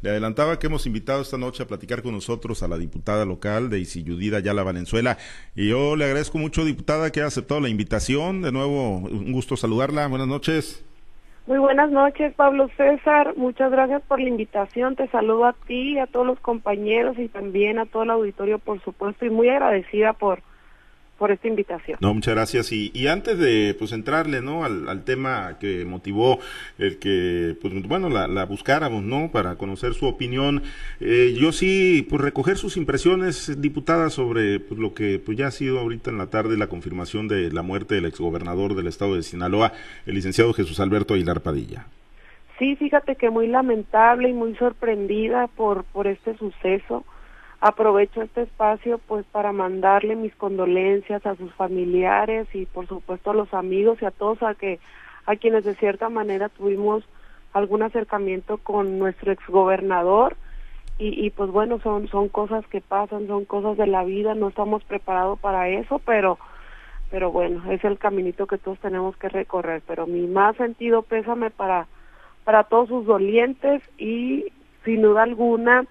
Le adelantaba que hemos invitado esta noche a platicar con nosotros a la diputada local de Isiyudida Yala Valenzuela. Y yo le agradezco mucho, diputada, que ha aceptado la invitación. De nuevo, un gusto saludarla. Buenas noches. Muy buenas noches, Pablo César. Muchas gracias por la invitación. Te saludo a ti, a todos los compañeros y también a todo el auditorio, por supuesto, y muy agradecida por por esta invitación. No, muchas gracias. Y, y antes de pues entrarle ¿no? al, al, tema que motivó el que, pues bueno, la, la buscáramos, ¿no? Para conocer su opinión, eh, yo sí, pues recoger sus impresiones, diputada, sobre pues, lo que pues ya ha sido ahorita en la tarde la confirmación de la muerte del exgobernador del estado de Sinaloa, el licenciado Jesús Alberto Aguilar Padilla. Sí, fíjate que muy lamentable y muy sorprendida por, por este suceso aprovecho este espacio pues para mandarle mis condolencias a sus familiares y por supuesto a los amigos y a todos a que a quienes de cierta manera tuvimos algún acercamiento con nuestro exgobernador. Y, y pues bueno son son cosas que pasan son cosas de la vida no estamos preparados para eso pero pero bueno es el caminito que todos tenemos que recorrer. Pero mi más sentido pésame para para todos sus dolientes y sin duda alguna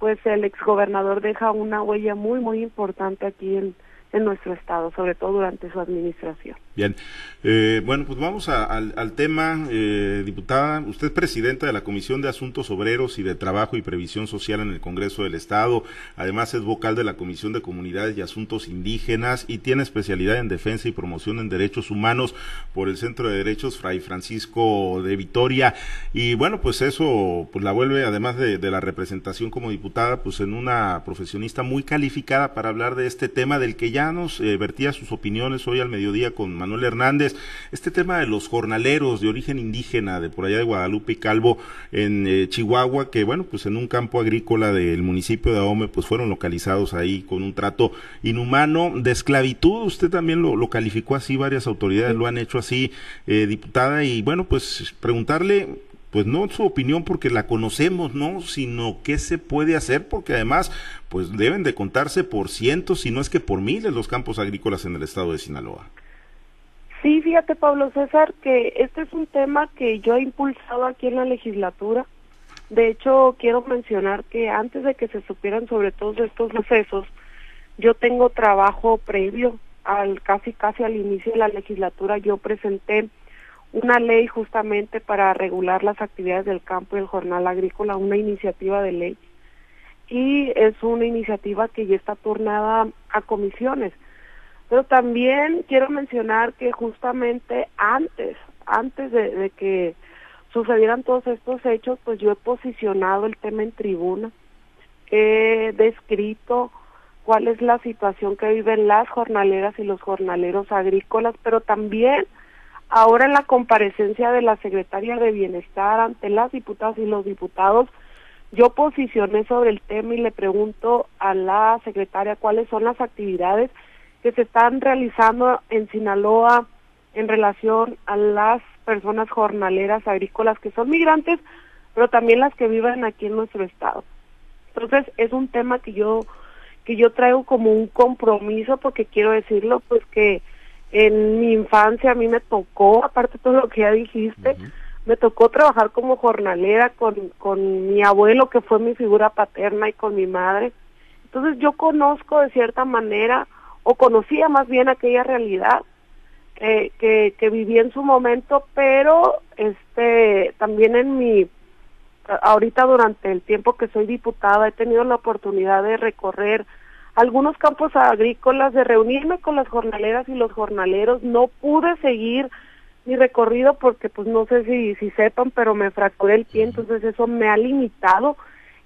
pues el exgobernador deja una huella muy, muy importante aquí en, en nuestro estado, sobre todo durante su administración. Bien, eh, bueno, pues vamos al, tema, eh, diputada. Usted es presidenta de la Comisión de Asuntos Obreros y de Trabajo y Previsión Social en el Congreso del Estado. Además es vocal de la Comisión de Comunidades y Asuntos Indígenas y tiene especialidad en defensa y promoción en derechos humanos por el Centro de Derechos Fray Francisco de Vitoria. Y bueno, pues eso pues la vuelve, además de, de la representación como diputada, pues en una profesionista muy calificada para hablar de este tema del que ya nos eh, vertía sus opiniones hoy al mediodía con Manuel Hernández. Este tema de los jornaleros de origen indígena de por allá de Guadalupe y Calvo en eh, Chihuahua, que bueno, pues en un campo agrícola del municipio de Ahome, pues fueron localizados ahí con un trato inhumano de esclavitud. Usted también lo, lo calificó así, varias autoridades lo han hecho así, eh, diputada, y bueno, pues preguntarle pues no su opinión porque la conocemos, ¿no? Sino qué se puede hacer porque además pues deben de contarse por cientos, si no es que por miles los campos agrícolas en el estado de Sinaloa. Sí, fíjate Pablo César que este es un tema que yo he impulsado aquí en la legislatura. De hecho, quiero mencionar que antes de que se supieran sobre todos estos sucesos, yo tengo trabajo previo al casi casi al inicio de la legislatura yo presenté una ley justamente para regular las actividades del campo y el jornal agrícola, una iniciativa de ley. Y es una iniciativa que ya está turnada a comisiones. Pero también quiero mencionar que justamente antes, antes de, que sucedieran todos estos hechos, pues yo he posicionado el tema en tribuna, he descrito cuál es la situación que viven las jornaleras y los jornaleros agrícolas, pero también Ahora en la comparecencia de la secretaria de Bienestar ante las diputadas y los diputados, yo posicioné sobre el tema y le pregunto a la secretaria cuáles son las actividades que se están realizando en Sinaloa en relación a las personas jornaleras agrícolas que son migrantes, pero también las que viven aquí en nuestro estado. Entonces, es un tema que yo que yo traigo como un compromiso porque quiero decirlo pues que en mi infancia a mí me tocó, aparte de todo lo que ya dijiste, me tocó trabajar como jornalera con, con mi abuelo, que fue mi figura paterna, y con mi madre. Entonces yo conozco de cierta manera, o conocía más bien aquella realidad que, que viví en su momento, pero este también en mi, ahorita durante el tiempo que soy diputada, he tenido la oportunidad de recorrer algunos campos agrícolas, de reunirme con las jornaleras y los jornaleros. No pude seguir mi recorrido porque pues no sé si, si sepan, pero me fracturé el pie, entonces eso me ha limitado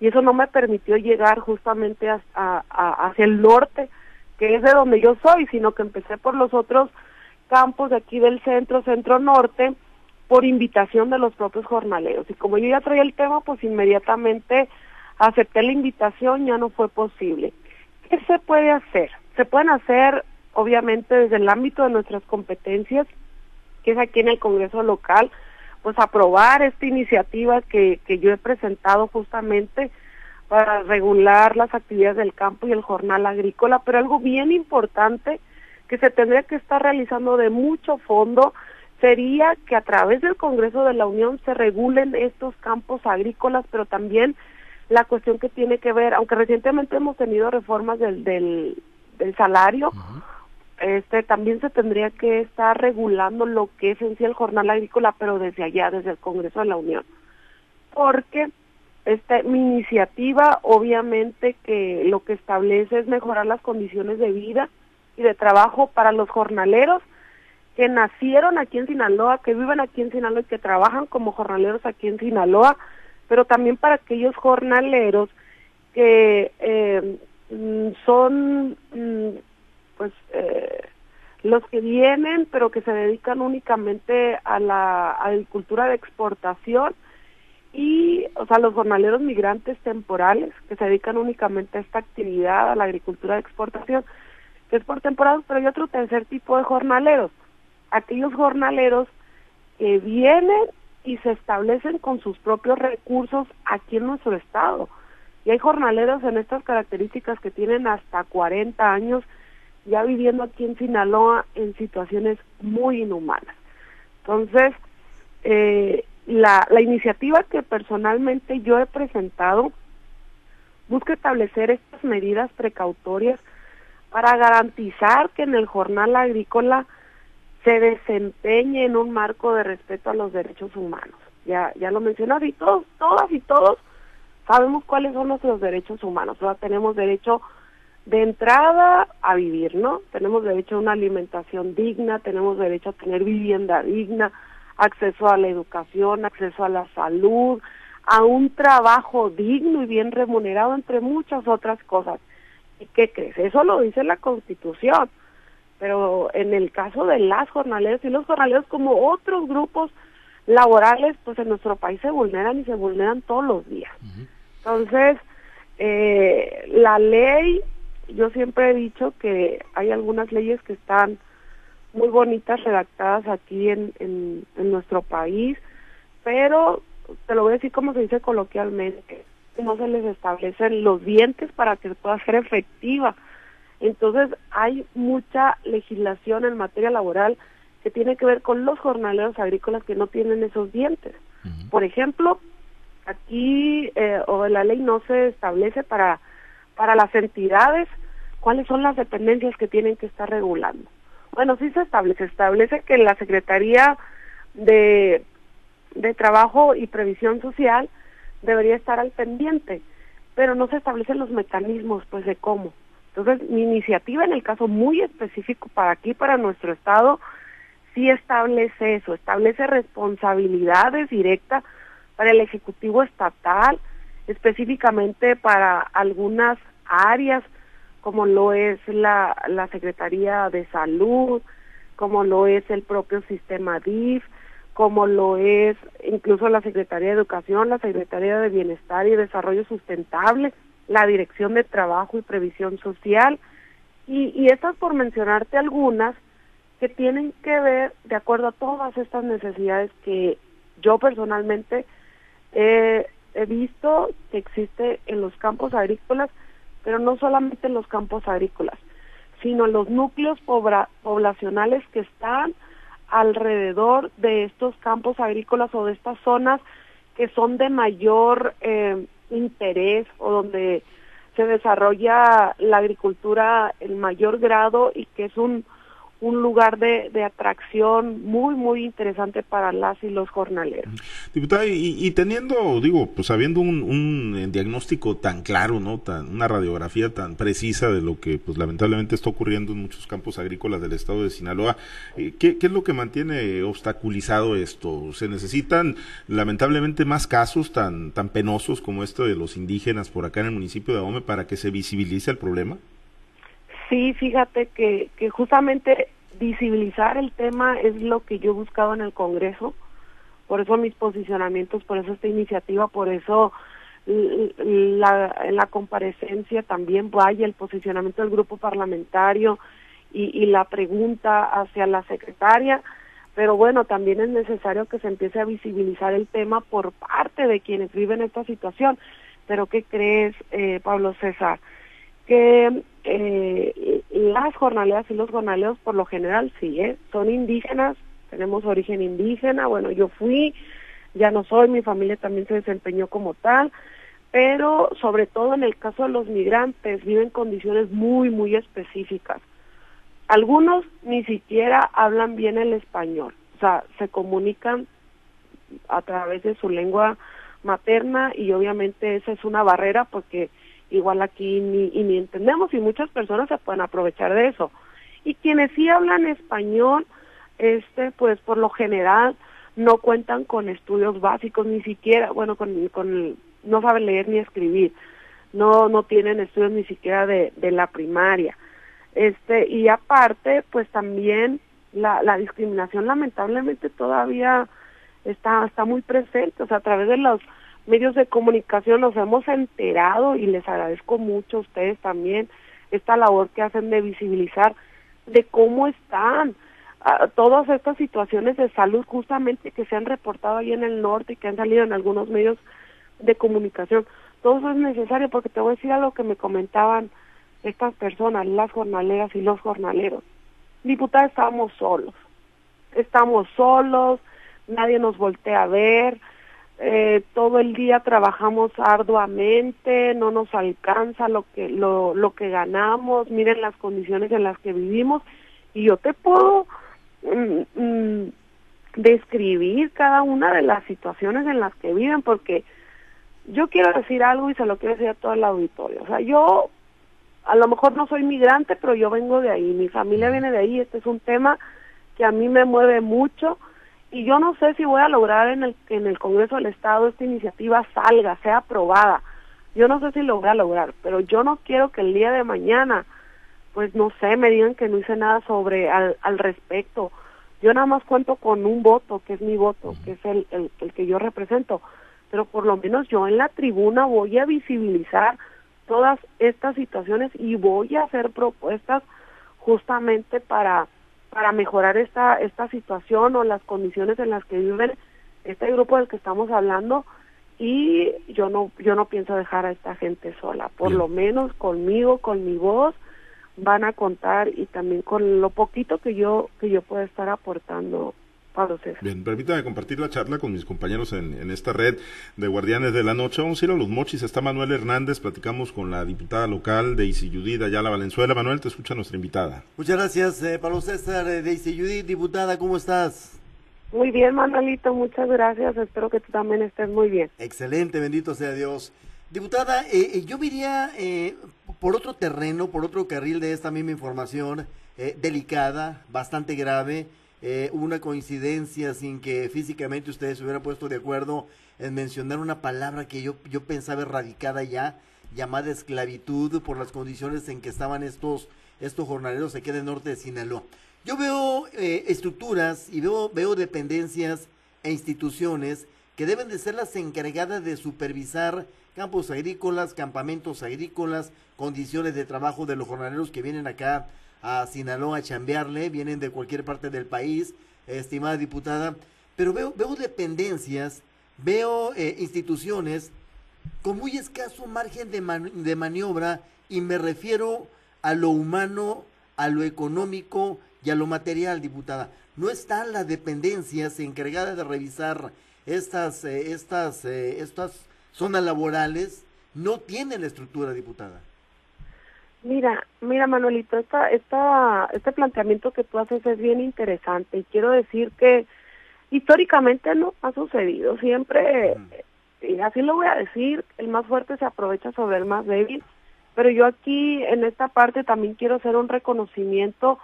y eso no me permitió llegar justamente a, a, hacia el norte, que es de donde yo soy, sino que empecé por los otros campos de aquí del centro, centro norte, por invitación de los propios jornaleros. Y como yo ya traía el tema, pues inmediatamente acepté la invitación, ya no fue posible. ¿Qué se puede hacer? Se pueden hacer, obviamente, desde el ámbito de nuestras competencias, que es aquí en el Congreso local, pues aprobar esta iniciativa que, que yo he presentado justamente para regular las actividades del campo y el jornal agrícola, pero algo bien importante que se tendría que estar realizando de mucho fondo sería que a través del Congreso de la Unión se regulen estos campos agrícolas, pero también la cuestión que tiene que ver, aunque recientemente hemos tenido reformas del, del, del salario, este también se tendría que estar regulando lo que es en sí el jornal agrícola, pero desde allá, desde el Congreso de la Unión. Porque mi iniciativa obviamente que lo que establece es mejorar las condiciones de vida y de trabajo para los jornaleros que nacieron aquí en Sinaloa, que viven aquí en Sinaloa y que trabajan como jornaleros aquí en Sinaloa, pero también para aquellos jornaleros que eh, mm, son mm, pues eh, los que vienen pero que se dedican únicamente a la agricultura de exportación y o sea los jornaleros migrantes temporales que se dedican únicamente a esta actividad a la agricultura de exportación que es por temporadas pero hay otro tercer tipo de jornaleros aquellos jornaleros que vienen y se establecen con sus propios recursos aquí en nuestro estado. Y hay jornaleros en estas características que tienen hasta 40 años ya viviendo aquí en Sinaloa en situaciones muy inhumanas. Entonces, eh, la, la iniciativa que personalmente yo he presentado busca establecer estas medidas precautorias para garantizar que en el jornal agrícola se desempeñe en un marco de respeto a los derechos humanos. Ya, ya lo mencionó, y todos, todas y todos sabemos cuáles son nuestros derechos humanos. O tenemos derecho de entrada a vivir, ¿no? Tenemos derecho a una alimentación digna, tenemos derecho a tener vivienda digna, acceso a la educación, acceso a la salud, a un trabajo digno y bien remunerado, entre muchas otras cosas. ¿Y qué crees? Eso lo dice la Constitución pero en el caso de las jornaleras y los jornaleros como otros grupos laborales, pues en nuestro país se vulneran y se vulneran todos los días. Entonces, eh, la ley, yo siempre he dicho que hay algunas leyes que están muy bonitas redactadas aquí en, en, en nuestro país, pero te lo voy a decir como se dice coloquialmente, no se les establecen los dientes para que pueda ser efectiva entonces hay mucha legislación en materia laboral que tiene que ver con los jornaleros agrícolas que no tienen esos dientes. Por ejemplo, aquí eh, o la ley no se establece para para las entidades cuáles son las dependencias que tienen que estar regulando. Bueno, sí se establece, establece que la Secretaría de, de Trabajo y Previsión Social debería estar al pendiente, pero no se establecen los mecanismos pues de cómo. Entonces, mi iniciativa en el caso muy específico para aquí, para nuestro Estado, sí establece eso, establece responsabilidades directas para el Ejecutivo Estatal, específicamente para algunas áreas, como lo es la, la Secretaría de Salud, como lo es el propio sistema DIF, como lo es incluso la Secretaría de Educación, la Secretaría de Bienestar y Desarrollo Sustentable, la Dirección de Trabajo y Previsión Social, y, y estas por mencionarte algunas que tienen que ver de acuerdo a todas estas necesidades que yo personalmente he visto que existe en los campos agrícolas, pero no solamente en los campos agrícolas, sino los núcleos poblacionales que están alrededor de estos campos agrícolas o de estas zonas que son de mayor eh, interés o donde se desarrolla la agricultura en mayor grado y que es un, un lugar de, de, atracción muy, muy interesante para las y los jornaleros. Diputada, y, teniendo, digo, pues habiendo un, un, eh, diagnóstico tan claro, ¿no? Tan, una radiografía tan precisa de lo que, pues lamentablemente está ocurriendo en muchos campos agrícolas del estado de Sinaloa, eh, ¿qué, ¿qué, es lo que mantiene obstaculizado esto? ¿Se necesitan, lamentablemente, más casos tan, tan penosos como este de los indígenas por acá en el municipio de Ahome para que se visibilice el problema? Sí, fíjate que, que justamente visibilizar el tema es lo que yo he buscado en el Congreso, por eso mis posicionamientos, por eso esta iniciativa, por eso la, la comparecencia también vaya el posicionamiento del grupo parlamentario y, y la pregunta hacia la secretaria, pero bueno, también es necesario que se empiece a visibilizar el tema por parte de quienes viven esta situación. Pero ¿qué crees, eh, Pablo César? Que eh, las jornaleras y los jornaleros por lo general sí, ¿eh? son indígenas, tenemos origen indígena, bueno, yo fui, ya no soy, mi familia también se desempeñó como tal, pero sobre todo en el caso de los migrantes viven condiciones muy, muy específicas. Algunos ni siquiera hablan bien el español, o sea, se comunican a través de su lengua materna y obviamente esa es una barrera porque igual aquí ni, ni entendemos y muchas personas se pueden aprovechar de eso. Y quienes sí hablan español, este, pues por lo general no cuentan con estudios básicos, ni siquiera, bueno, con, con no saben leer ni escribir, no, no tienen estudios ni siquiera de, de la primaria. Este, y aparte, pues también la, la discriminación lamentablemente todavía está, está muy presente, o sea, a través de los medios de comunicación nos hemos enterado y les agradezco mucho a ustedes también esta labor que hacen de visibilizar de cómo están ah, todas estas situaciones de salud justamente que se han reportado ahí en el norte y que han salido en algunos medios de comunicación. Todo eso es necesario porque te voy a decir algo que me comentaban estas personas, las jornaleras y los jornaleros. Diputada, estamos solos. Estamos solos, nadie nos voltea a ver, eh, todo el día trabajamos arduamente, no nos alcanza lo que lo, lo que ganamos, miren las condiciones en las que vivimos. Y yo te puedo mm, mm, describir cada una de las situaciones en las que viven porque yo quiero decir algo y se lo quiero decir a todo el auditorio. O sea, yo a lo mejor no soy migrante, pero yo vengo de ahí, mi familia viene de ahí, este es un tema que a mí me mueve mucho y yo no sé si voy a lograr en el en el Congreso del Estado esta iniciativa salga, sea aprobada. Yo no sé si lo voy a lograr, pero yo no quiero que el día de mañana pues no sé, me digan que no hice nada sobre al, al respecto. Yo nada más cuento con un voto, que es mi voto, que es el, el, el que yo represento pero por lo menos yo en la tribuna voy a visibilizar todas estas situaciones y voy a hacer propuestas justamente para para mejorar esta esta situación o las condiciones en las que viven este grupo del que estamos hablando. Y yo no yo no pienso dejar a esta gente sola. Por lo menos conmigo con mi voz van a contar y también con lo poquito que yo que yo pueda estar aportando Bien, permítame compartir la charla con mis compañeros en, esta red de Guardianes de la Noche. Vamos a ir a los mochis. Está Manuel Hernández. Platicamos con la diputada local de Isiyudí, allá la Valenzuela. Manuel, te escucha nuestra invitada. Muchas gracias, eh, Pablo César eh, de Isiyudí. Diputada, ¿cómo estás? Muy bien, Manuelito. Muchas gracias. Espero que tú también estés muy bien. Excelente, bendito sea Dios. Diputada, eh, eh yo iría por otro terreno, por otro carril de esta misma información delicada, bastante grave eh, una coincidencia sin que físicamente ustedes se hubieran puesto de acuerdo en mencionar una palabra que yo, yo pensaba erradicada ya, llamada esclavitud por las condiciones en que estaban estos, estos jornaleros aquí del norte de Sinaloa. Yo veo eh, estructuras y veo, veo dependencias e instituciones que deben de ser las encargadas de supervisar campos agrícolas, campamentos agrícolas, condiciones de trabajo de los jornaleros que vienen acá a Sinaloa a chambearle, vienen de cualquier parte del país, estimada diputada, pero veo, veo dependencias, veo eh, instituciones con muy escaso margen de, de maniobra y me refiero a lo humano, a lo económico y a lo material, diputada. No están las dependencias encargadas de revisar estas, eh, estas, eh, estas zonas laborales, no tienen la estructura, diputada. Mira, mira Manuelito, esta, esta, este planteamiento que tú haces es bien interesante y quiero decir que históricamente no ha sucedido, siempre, y así lo voy a decir, el más fuerte se aprovecha sobre el más débil, pero yo aquí en esta parte también quiero hacer un reconocimiento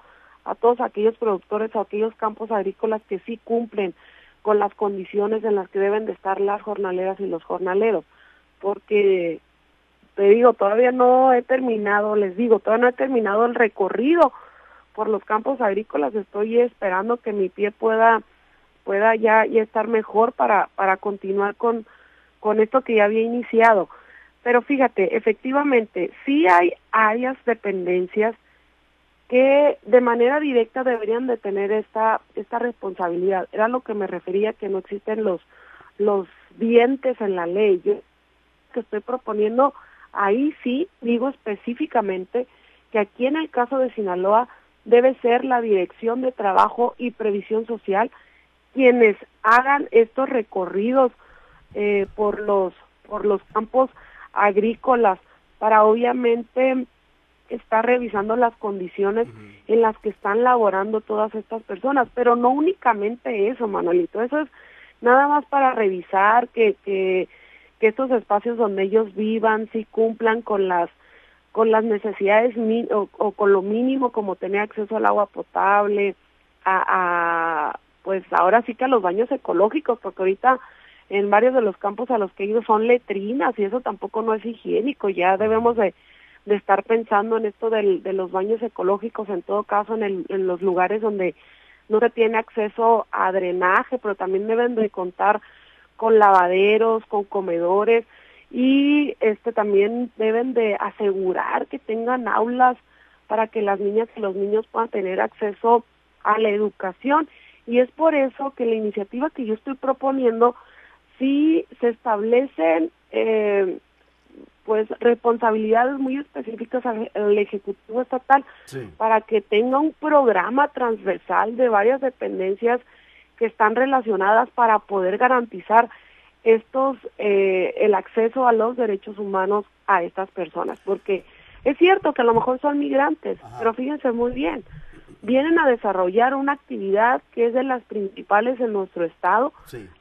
a todos aquellos productores, a aquellos campos agrícolas que sí cumplen con las condiciones en las que deben de estar las jornaleras y los jornaleros, porque te digo, todavía no he terminado, les digo, todavía no he terminado el recorrido por los campos agrícolas, estoy esperando que mi pie pueda pueda ya, ya estar mejor para para continuar con con esto que ya había iniciado. Pero fíjate, efectivamente, sí hay áreas dependencias que de manera directa deberían de tener esta esta responsabilidad. Era lo que me refería que no existen los los dientes en la ley. Que estoy proponiendo Ahí sí digo específicamente que aquí en el caso de Sinaloa debe ser la Dirección de Trabajo y Previsión Social quienes hagan estos recorridos eh, por los por los campos agrícolas para obviamente estar revisando las condiciones en las que están laborando todas estas personas, pero no únicamente eso, Manuelito, eso es nada más para revisar que, que, que estos espacios donde ellos vivan sí cumplan con las con las necesidades o, con lo mínimo como tener acceso al agua potable, a, a pues ahora sí que a los baños ecológicos, porque ahorita en varios de los campos a los que he ido son letrinas y eso tampoco no es higiénico, ya debemos de, de estar pensando en esto del, de los baños ecológicos, en todo caso en, el, en los lugares donde no se tiene acceso a drenaje, pero también deben de contar con lavaderos, con comedores y este también deben de asegurar que tengan aulas para que las niñas y los niños puedan tener acceso a la educación. Y es por eso que la iniciativa que yo estoy proponiendo sí se establecen eh, pues responsabilidades muy específicas al, ejecutivo estatal para que tenga un programa transversal de varias dependencias que están relacionadas para poder garantizar estos eh, el acceso a los derechos humanos a estas personas porque es cierto que a lo mejor son migrantes pero fíjense muy bien vienen a desarrollar una actividad que es de las principales en nuestro estado.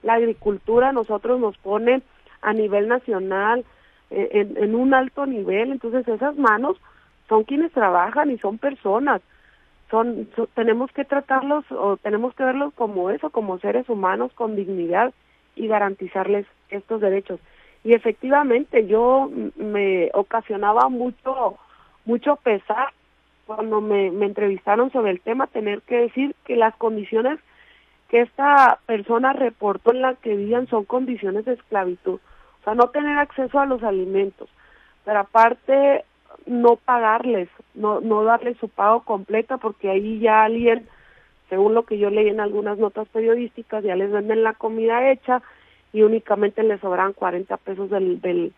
La agricultura nosotros nos pone a nivel nacional eh, en, un alto nivel entonces esas manos son quienes trabajan y son personas son, tenemos que tratarlos o tenemos que verlos como eso, como seres humanos con dignidad y garantizarles estos derechos. Y efectivamente yo me ocasionaba mucho mucho pesar cuando me, me entrevistaron sobre el tema tener que decir que las condiciones que esta persona reportó en las que vivían son condiciones de esclavitud, o sea, no tener acceso a los alimentos, pero aparte no pagarles, no, no darles su pago completo porque ahí ya alguien, según lo que yo leí en algunas notas periodísticas, ya les venden la comida hecha y únicamente les sobran 40 pesos del, del,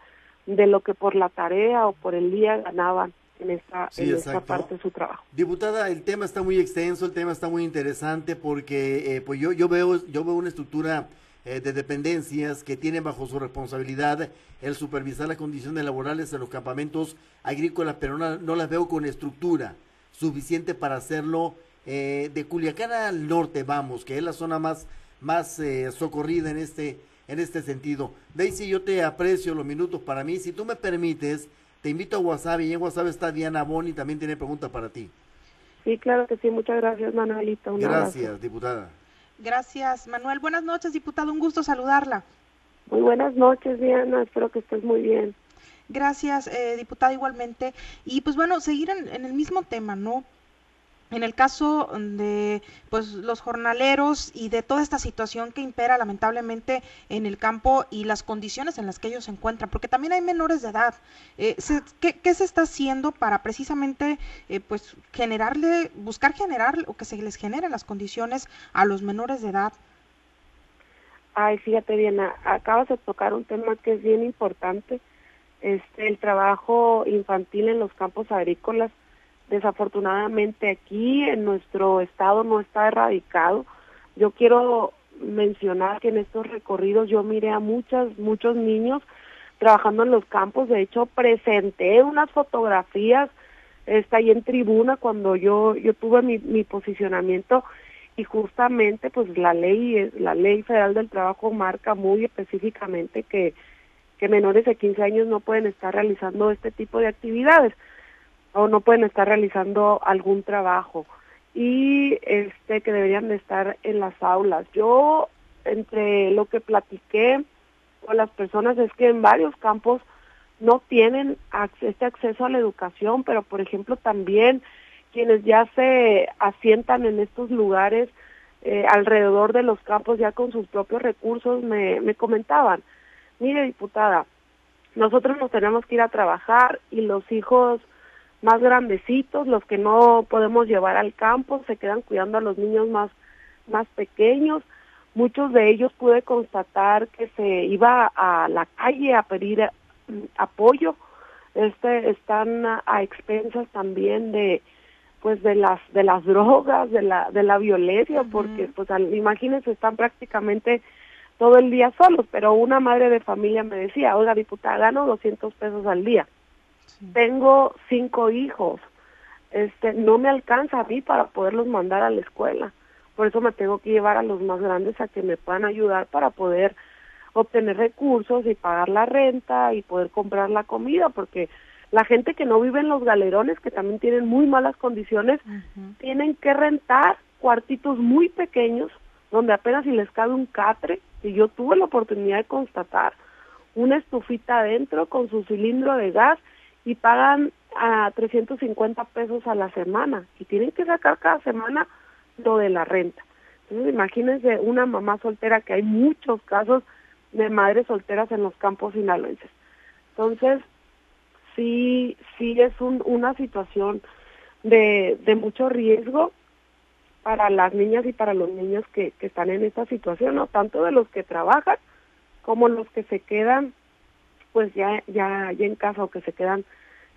de lo que por la tarea o por el día ganaban en esta, en esta parte de su trabajo. Diputada, el tema está muy extenso, el tema está muy interesante porque eh, pues yo, yo, veo, yo veo una estructura eh, de dependencias que tienen bajo su responsabilidad el supervisar las condiciones laborales en los campamentos agrícolas, pero no, las veo con estructura suficiente para hacerlo eh, de Culiacán al norte, vamos, que es la zona más, más eh, socorrida en este, en este sentido. Daisy, yo te aprecio los minutos para mí. Si tú me permites, te invito a WhatsApp y en WhatsApp está Diana Boni, también tiene pregunta para ti. Sí, claro que sí. Muchas gracias, Manuelita. gracias, diputada. Gracias, Manuel. Buenas noches, diputado. Un gusto saludarla. Muy buenas noches, Diana. Espero que estés muy bien. Gracias, eh, diputada, igualmente. Y pues bueno, seguir en, en el mismo tema, ¿no? En el caso de pues los jornaleros y de toda esta situación que impera lamentablemente en el campo y las condiciones en las que ellos se encuentran, porque también hay menores de edad. Eh, ¿qué, se está haciendo para precisamente eh, pues generarle, buscar generar o que se les generen las condiciones a los menores de edad? Ay, fíjate bien, acabas de tocar un tema que es bien importante, este, el trabajo infantil en los campos agrícolas Desafortunadamente aquí en nuestro estado no está erradicado. Yo quiero mencionar que en estos recorridos yo miré a muchas, muchos niños trabajando en los campos. De hecho, presenté unas fotografías está ahí en tribuna cuando yo yo tuve mi, mi posicionamiento y justamente pues la ley la ley federal del trabajo marca muy específicamente que que menores de 15 años no pueden estar realizando este tipo de actividades o no pueden estar realizando algún trabajo y este que deberían de estar en las aulas. Yo entre lo que platiqué con las personas es que en varios campos no tienen este acceso a la educación, pero por ejemplo también quienes ya se asientan en estos lugares eh, alrededor de los campos ya con sus propios recursos me, me comentaban, mire diputada, nosotros nos tenemos que ir a trabajar y los hijos más grandecitos, los que no podemos llevar al campo, se quedan cuidando a los niños más, más pequeños. Muchos de ellos pude constatar que se iba a la calle a pedir mm, apoyo. Este están a, expensas también de pues de las de las drogas, de la de la violencia, porque pues imagínense están prácticamente todo el día solos, pero una madre de familia me decía, oiga diputada, gano 200 pesos al día, tengo cinco hijos, este, no me alcanza a mí para poderlos mandar a la escuela, por eso me tengo que llevar a los más grandes a que me puedan ayudar para poder obtener recursos y pagar la renta y poder comprar la comida, porque la gente que no vive en los galerones, que también tienen muy malas condiciones, tienen que rentar cuartitos muy pequeños, donde apenas si les cabe un catre, y yo tuve la oportunidad de constatar, una estufita adentro con su cilindro de gas y pagan a 350 pesos a la semana y tienen que sacar cada semana lo de la renta. Entonces imagínense una mamá soltera que hay muchos casos de madres solteras en los campos sinaloenses. Entonces, sí, sí es un, una situación de, de mucho riesgo para las niñas y para los niños que, que están en esta situación, ¿no? Tanto de los que trabajan como los que se quedan, pues ya, ya, ya en casa o que se quedan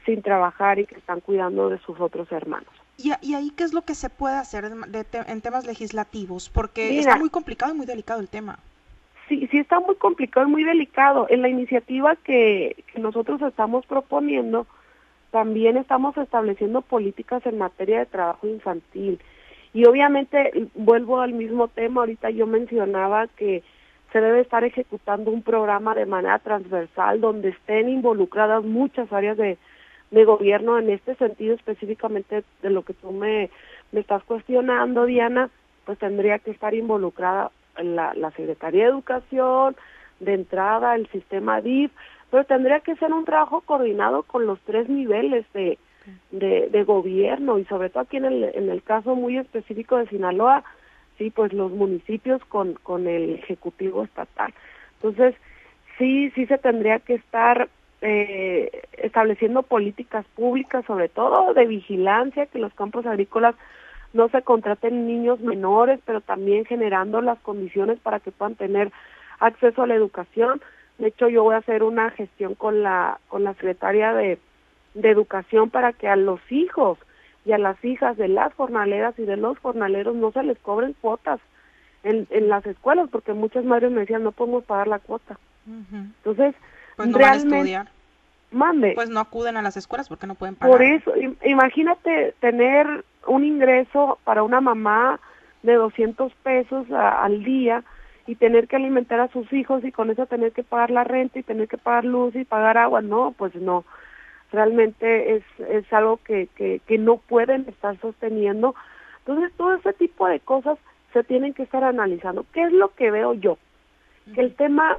sin trabajar y que están cuidando de sus otros hermanos. ¿Y, y ahí qué es lo que se puede hacer en temas legislativos? Porque está muy complicado y muy delicado el tema sí, sí está muy complicado y muy delicado. En la iniciativa que, nosotros estamos proponiendo, también estamos estableciendo políticas en materia de trabajo infantil. Y obviamente, vuelvo al mismo tema, ahorita yo mencionaba que se debe estar ejecutando un programa de manera transversal donde estén involucradas muchas áreas de, de gobierno en este sentido específicamente de lo que tú me, me estás cuestionando, Diana, pues tendría que estar involucrada la, la Secretaría de Educación, de entrada el sistema DIF, pero tendría que ser un trabajo coordinado con los tres niveles de, de, gobierno y sobre todo aquí en el, en el caso muy específico de Sinaloa, sí, pues los municipios con, con el Ejecutivo Estatal. Entonces, sí, sí se tendría que estar eh, estableciendo políticas públicas, sobre todo de vigilancia, que los campos agrícolas no se contraten niños menores, pero también generando las condiciones para que puedan tener acceso a la educación. De hecho, yo voy a hacer una gestión con la con la secretaria de, de educación para que a los hijos y a las hijas de las jornaleras y de los jornaleros no se les cobren cuotas en, en las escuelas, porque muchas madres me decían no podemos pagar la cuota. Entonces, pues realmente, Mande. Pues no acuden a las escuelas porque no pueden pagar. Por eso, imagínate tener un ingreso para una mamá de 200 pesos al día y tener que alimentar a sus hijos y con eso tener que pagar la renta y tener que pagar luz y pagar agua. No, pues no. Realmente es, es algo que, que, que no pueden estar sosteniendo. Entonces, todo ese tipo de cosas se tienen que estar analizando. ¿Qué es lo que veo yo? Que el tema,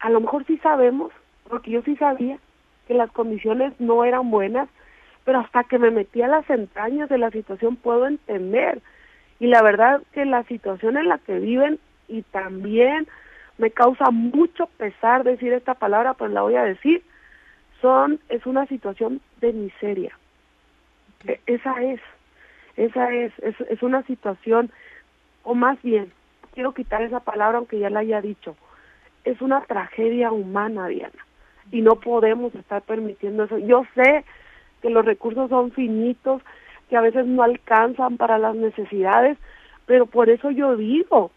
a lo mejor sí sabemos, porque yo sí sabía, que las condiciones no eran buenas, pero hasta que me metí a las entrañas de la situación puedo entender. Y la verdad que la situación en la que viven y también me causa mucho pesar decir esta palabra, pues la voy a decir, son es una situación de miseria. E, esa es, esa es, es, es una situación, o más bien, quiero quitar esa palabra aunque ya la haya dicho, es una tragedia humana, Diana y no podemos estar permitiendo eso. Yo sé que los recursos son finitos, que a veces no alcanzan para las necesidades, pero por eso yo digo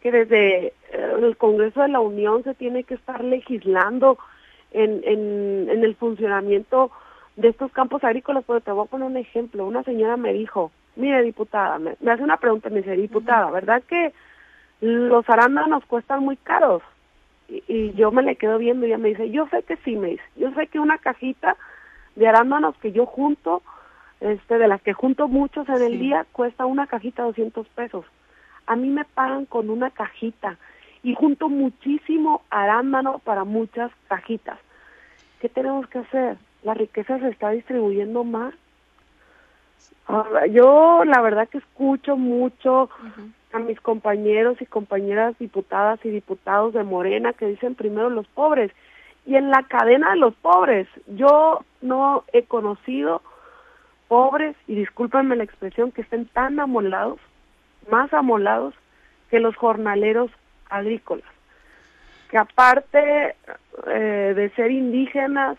que desde eh, el Congreso de la Unión se tiene que estar legislando en, en, en el funcionamiento de estos campos agrícolas, pero te voy a poner un ejemplo. Una señora me dijo, mire diputada, me, hace una pregunta, me dice, diputada, ¿verdad que los arándanos cuestan muy caros? y, yo me le quedo viendo y ella me dice, yo sé que sí, me dice, yo sé que una cajita de arándanos que yo junto, este, de las que junto muchos en el día, cuesta una cajita 200 pesos. A mí me pagan con una cajita y junto muchísimo arándano para muchas cajitas. ¿Qué tenemos que hacer? La riqueza se está distribuyendo más. yo la verdad que escucho mucho a mis compañeros y compañeras diputadas y diputados de Morena que dicen primero los pobres. Y en la cadena de los pobres, yo no he conocido pobres, y discúlpenme la expresión, que estén tan amolados, más amolados que los jornaleros agrícolas, que aparte eh, de ser indígenas,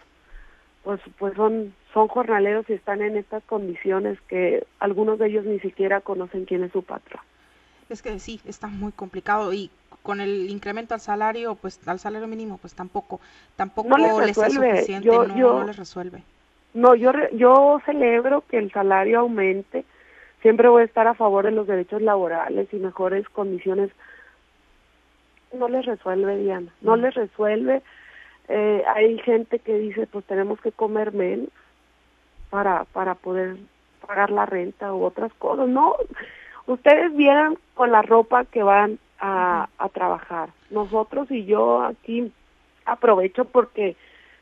pues, pues son, son jornaleros y están en estas condiciones que algunos de ellos ni siquiera conocen quién es su patrón. Es que sí, está muy complicado y con el incremento al salario, pues al salario mínimo, pues tampoco, tampoco les, es suficiente, no, les resuelve. No, yo, yo celebro que el salario aumente, siempre voy a estar a favor de los derechos laborales y mejores condiciones. No les resuelve, Diana, no les resuelve. Eh, hay gente que dice, pues tenemos que comer menos para, para poder pagar la renta u otras cosas. No, ustedes vieran con la ropa que van a, a trabajar. Nosotros y yo aquí aprovecho porque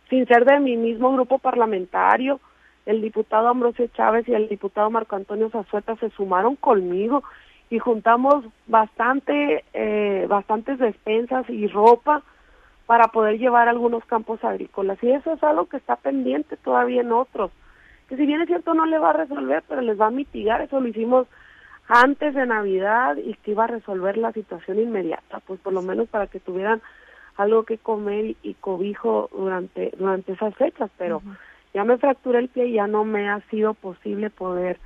sin ser de mi mismo grupo parlamentario, el diputado Ambrosio Chávez y el diputado Marco Antonio Zazueta se sumaron conmigo y juntamos bastante, eh, bastantes despensas y ropa para poder llevar algunos campos agrícolas. Y eso es algo que está pendiente todavía en otros. Que si bien es cierto no le va a resolver, pero les va a mitigar. Eso lo hicimos antes de Navidad y que iba a resolver la situación inmediata, pues por lo menos para que tuvieran algo que comer y cobijo durante durante esas fechas, pero ya me fracturé el pie y ya no me ha sido posible poder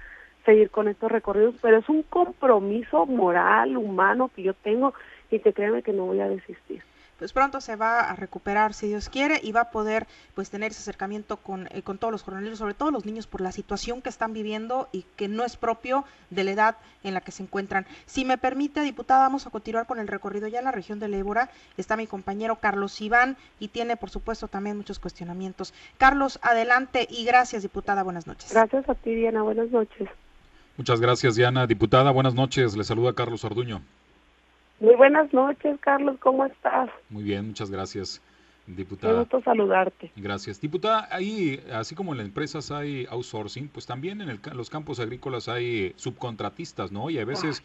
seguir con estos recorridos, pero es un compromiso moral, humano que yo tengo y que créeme que no voy a desistir pues pronto se va a recuperar si Dios quiere y va a poder pues tener ese acercamiento con, eh, con todos los jornaleros, sobre todo los niños por la situación que están viviendo y que no es propio de la edad en la que se encuentran. Si me permite, diputada, vamos a continuar con el recorrido ya en la región de Ébora. Está mi compañero Carlos Iván y tiene por supuesto también muchos cuestionamientos. Carlos, adelante y gracias, diputada. Buenas noches. Gracias a ti, Diana. Buenas noches. Muchas gracias, Diana. Diputada, buenas noches. Le saluda Carlos Orduño. Muy buenas noches, Carlos, ¿cómo estás? Muy bien, muchas gracias, diputada. Me gusto saludarte. Gracias. Diputada, ahí, así como en las empresas hay outsourcing, pues también en los campos agrícolas hay subcontratistas, ¿no? Y a veces,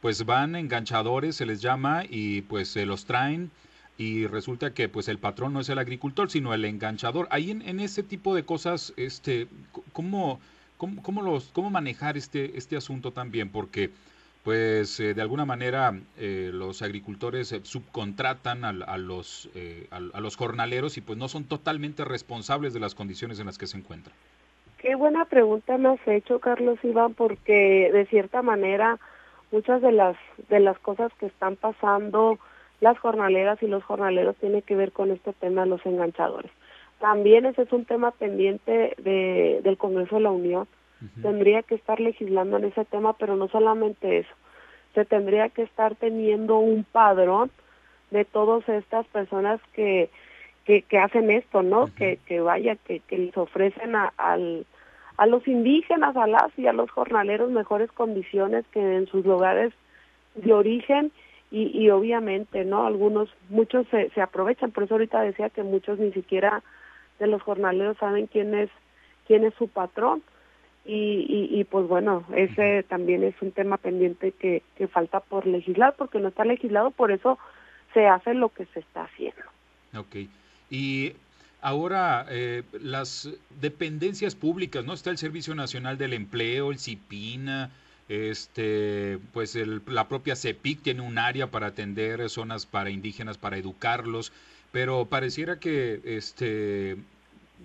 pues van enganchadores, se les llama, y pues se los traen y resulta que pues el patrón no es el agricultor, sino el enganchador. Ahí en, en ese tipo de cosas, este, ¿cómo, cómo, cómo, los, cómo manejar este, este asunto también? Porque pues eh, de alguna manera eh, los agricultores eh, subcontratan a, los, a, los jornaleros y pues no son totalmente responsables de las condiciones en las que se encuentran. Qué buena pregunta me has hecho, Carlos Iván, porque de cierta manera muchas de las de las cosas que están pasando las jornaleras y los jornaleros tienen que ver con este tema de los enganchadores. También ese es un tema pendiente de, del Congreso de la Unión Tendría que estar legislando en ese tema, pero no solamente eso. Se tendría que estar teniendo un padrón de todas estas personas que, que, que hacen esto, ¿no? que, que vaya, que, que les ofrecen a, al, a los indígenas, a las y a los jornaleros mejores condiciones que en sus lugares de origen y, y obviamente, ¿no? Algunos, muchos se, se aprovechan, por eso ahorita decía que muchos ni siquiera de los jornaleros saben quién es, quién es su patrón y, y, pues bueno, ese también es un tema pendiente que, que falta por legislar, porque no está legislado, por eso se hace lo que se está haciendo. Ok. Y ahora eh, las dependencias públicas, ¿no? Está el Servicio Nacional del Empleo, el CIPINA, este, pues el, la propia CEPIC tiene un área para atender zonas para indígenas, para educarlos, pero pareciera que este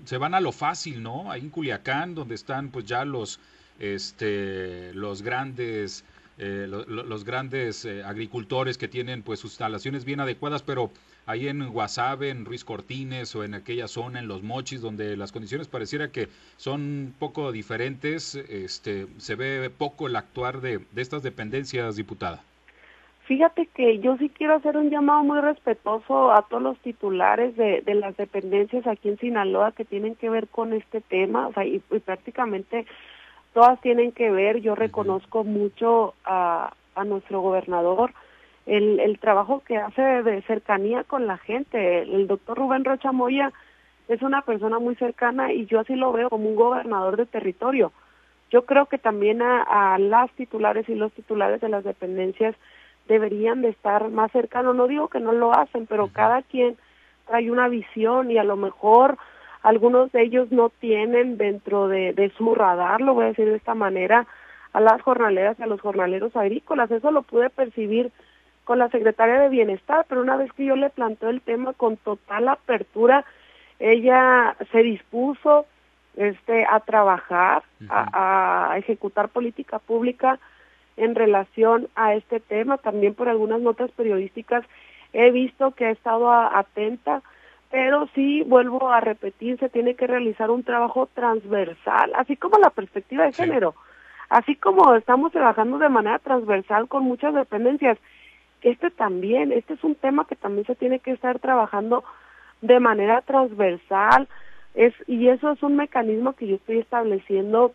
se van a lo fácil, ¿no? Ahí en Culiacán, donde están pues ya los, este, los grandes, eh, los grandes eh, agricultores que tienen pues sus instalaciones bien adecuadas, pero ahí en Guasave, en Ruiz Cortines o en aquella zona, en Los Mochis, donde las condiciones pareciera que son un poco diferentes, este, se ve poco el actuar de, de estas dependencias, diputada. Fíjate que yo sí quiero hacer un llamado muy respetuoso a todos los titulares de, de las dependencias aquí en Sinaloa que tienen que ver con este tema, o sea, y, prácticamente todas tienen que ver. Yo reconozco mucho a, a nuestro gobernador, el, el trabajo que hace de cercanía con la gente. El doctor Rubén Rocha Moya es una persona muy cercana y yo así lo veo como un gobernador de territorio. Yo creo que también a, a las titulares y los titulares de las dependencias deberían de estar más cercanos. No digo que no lo hacen, pero cada quien trae una visión y a lo mejor algunos de ellos no tienen dentro de, de su radar, lo voy a decir de esta manera, a las jornaleras y a los jornaleros agrícolas. Eso lo pude percibir con la secretaria de Bienestar, pero una vez que yo le planteo el tema con total apertura, ella se dispuso este a trabajar, a, a ejecutar política pública en relación a este tema, también por algunas notas periodísticas he visto que ha estado atenta, pero sí, vuelvo a repetir, se tiene que realizar un trabajo transversal, así como la perspectiva de género, así como estamos trabajando de manera transversal con muchas dependencias. Este también, este es un tema que también se tiene que estar trabajando de manera transversal, es, y eso es un mecanismo que yo estoy estableciendo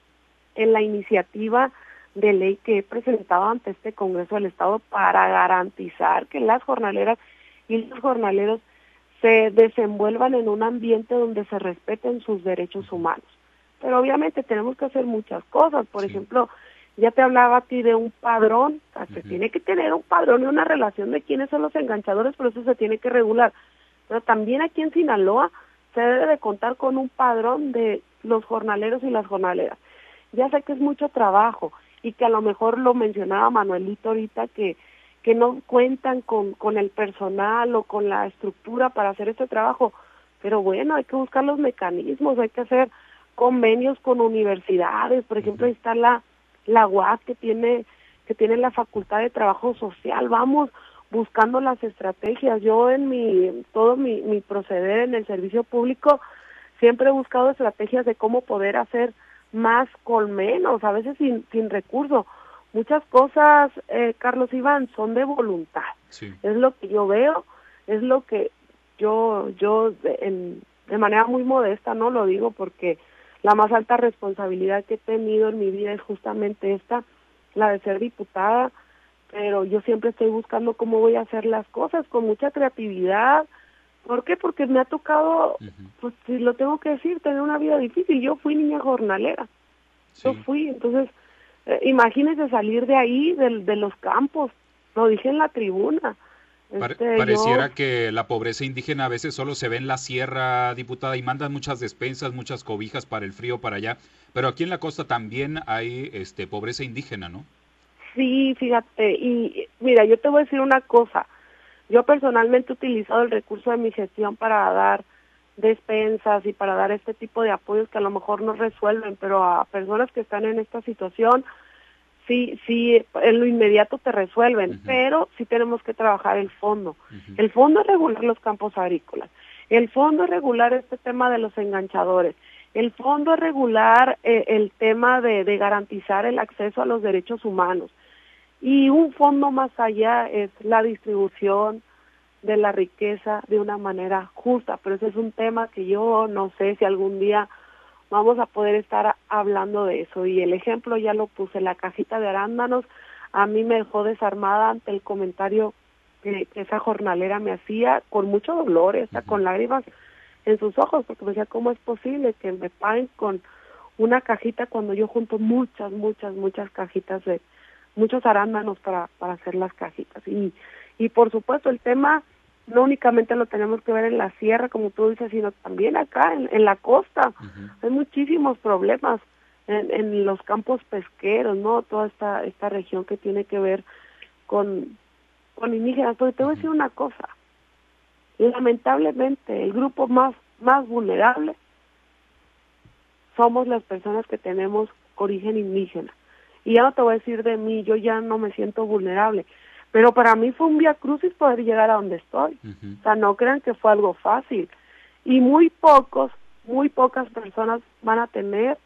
en la iniciativa de ley que he presentado ante este Congreso del Estado para garantizar que las jornaleras y los jornaleros se desenvuelvan en un ambiente donde se respeten sus derechos humanos. Pero obviamente tenemos que hacer muchas cosas. Por ejemplo, ya te hablaba a ti de un padrón. Se tiene que tener un padrón y una relación de quiénes son los enganchadores, por eso se tiene que regular. Pero también aquí en Sinaloa se debe de contar con un padrón de los jornaleros y las jornaleras. Ya sé que es mucho trabajo y que a lo mejor lo mencionaba Manuelito ahorita que que no cuentan con, con el personal o con la estructura para hacer este trabajo, pero bueno, hay que buscar los mecanismos, hay que hacer convenios con universidades, por ejemplo, ahí está la, la UAC que tiene, que tiene la Facultad de Trabajo Social, vamos buscando las estrategias. Yo en mi, todo mi, mi proceder en el servicio público siempre he buscado estrategias de cómo poder hacer más con menos, a veces sin, sin recursos. Muchas cosas, eh, Carlos Iván, son de voluntad. Es lo que yo veo, es lo que yo, yo de, de manera muy modesta no lo digo porque la más alta responsabilidad que he tenido en mi vida es justamente esta, la de ser diputada, pero yo siempre estoy buscando cómo voy a hacer las cosas con mucha creatividad. ¿Por qué? Porque me ha tocado, pues si lo tengo que decir, tener una vida difícil. Yo fui niña jornalera. Yo fui, entonces, eh, imagínese salir de ahí, de, de los campos. Lo dije en la tribuna. Este, pareciera que la pobreza indígena a veces solo se ve en la sierra, diputada, y mandan muchas despensas, muchas cobijas para el frío para allá, pero aquí en la costa también hay este pobreza indígena, ¿no? Sí, fíjate, y mira, yo te voy a decir una cosa. Yo personalmente he utilizado el recurso de mi gestión para dar despensas y para dar este tipo de apoyos que a lo mejor no resuelven, pero a personas que están en esta situación, sí, sí, en lo inmediato te resuelven, pero sí tenemos que trabajar el fondo. El fondo es regular los campos agrícolas, el fondo es regular este tema de los enganchadores, el fondo es regular eh, el tema de, de garantizar el acceso a los derechos humanos. Y un fondo más allá es la distribución, de la riqueza de una manera justa, pero ese es un tema que yo no sé si algún día vamos a poder estar hablando de eso. Y el ejemplo ya lo puse, la cajita de arándanos a mí me dejó desarmada ante el comentario que, esa jornalera me hacía con mucho dolor, hasta con lágrimas en sus ojos, porque me decía, ¿cómo es posible que me paguen con una cajita cuando yo junto muchas, muchas, muchas cajitas de muchos arándanos para, para hacer las cajitas? Y, y por supuesto el tema no únicamente lo tenemos que ver en la sierra, como tú dices, sino también acá en, la costa. Hay muchísimos problemas en, en, los campos pesqueros, ¿no? Toda esta, esta región que tiene que ver con, con indígenas. Porque te voy a decir una cosa. Lamentablemente, el grupo más, más vulnerable somos las personas que tenemos origen indígena. Y ya no te voy a decir de mí, yo ya no me siento vulnerable pero para mí fue un vía crucis poder llegar a donde estoy. O sea, no crean que fue algo fácil. Y muy pocos, muy pocas personas van a tener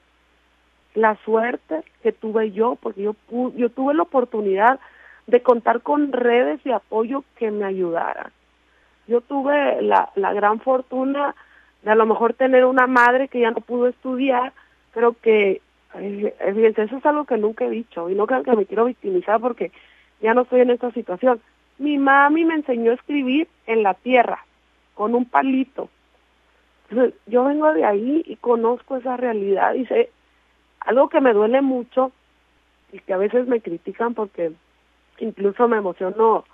la suerte que tuve yo, porque yo, yo tuve la oportunidad de contar con redes de apoyo que me ayudaran. Yo tuve la, la gran fortuna de a lo mejor tener una madre que ya no pudo estudiar, pero que, fíjense, eso es algo que nunca he dicho y no creo que me quiero victimizar porque ya no estoy en esta situación. Mi mami me enseñó a escribir en la tierra, con un palito. Entonces, yo vengo de ahí y conozco esa realidad y sé algo que me duele mucho y que a veces me critican porque incluso me emociono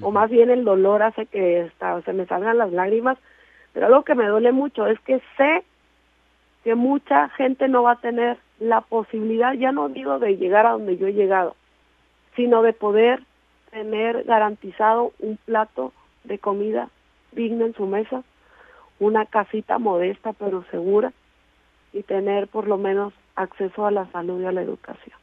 o más bien el dolor hace que hasta se me salgan las lágrimas, pero algo que me duele mucho es que sé que mucha gente no va a tener la posibilidad, ya no digo de llegar a donde yo he llegado, sino de poder tener garantizado un plato de comida digna en su mesa, una casita modesta pero segura y tener por lo menos acceso a la salud y a la educación.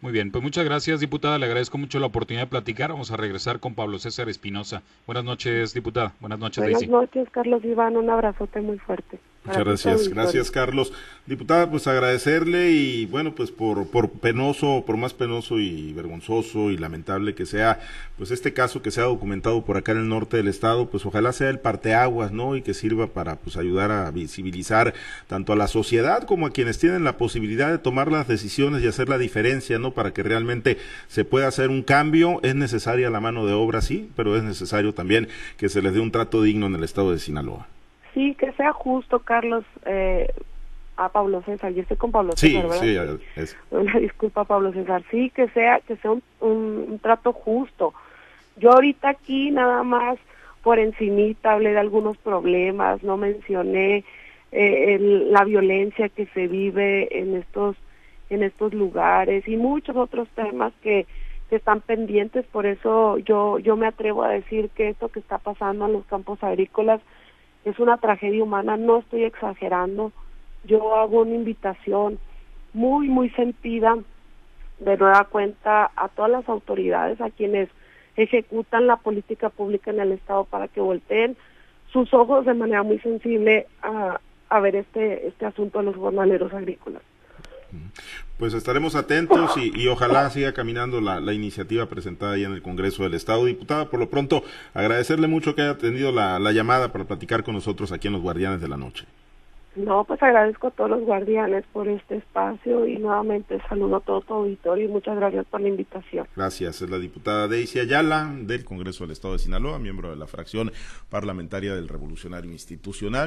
Muy bien, pues muchas gracias, diputada. Le agradezco mucho la oportunidad de platicar. Vamos a regresar con Pablo César Espinosa. Buenas noches, diputada. Buenas noches, Buenas noches, Carlos Iván. Un abrazote muy fuerte. Muchas gracias, gracias Carlos. Diputada, pues agradecerle y bueno, pues por, por penoso, por más penoso y vergonzoso y lamentable que sea, pues este caso que se ha documentado por acá en el norte del estado, pues ojalá sea el parteaguas, ¿no? Y que sirva para pues ayudar a visibilizar tanto a la sociedad como a quienes tienen la posibilidad de tomar las decisiones y hacer la diferencia, ¿no? Para que realmente se pueda hacer un cambio. Es necesaria la mano de obra, sí, pero es necesario también que se les dé un trato digno en el estado de Sinaloa. Sí, que sea justo, Carlos, eh, a Pablo César. Yo estoy con Pablo César, ¿verdad? Sí, es. Una disculpa, Pablo César. Sí, que sea, que sea un, trato justo. Yo ahorita aquí nada más por encimita hablé de algunos problemas, no mencioné eh, la violencia que se vive en estos en estos lugares y muchos otros temas que, que están pendientes. Por eso yo yo me atrevo a decir que esto que está pasando en los campos agrícolas es una tragedia humana, no estoy exagerando. Yo hago una invitación muy, muy sentida de nueva cuenta a todas las autoridades, a quienes ejecutan la política pública en el Estado para que volteen sus ojos de manera muy sensible a, ver este, este asunto de los jornaleros agrícolas. Pues estaremos atentos y, ojalá siga caminando la, iniciativa presentada ahí en el Congreso del Estado. Diputada, por lo pronto, agradecerle mucho que haya atendido la, llamada para platicar con nosotros aquí en los Guardianes de la Noche. No, pues agradezco a todos los guardianes por este espacio y nuevamente saludo a todo tu auditorio y muchas gracias por la invitación. Gracias. Es la diputada Daisy Ayala del Congreso del Estado de Sinaloa, miembro de la fracción parlamentaria del Revolucionario Institucional.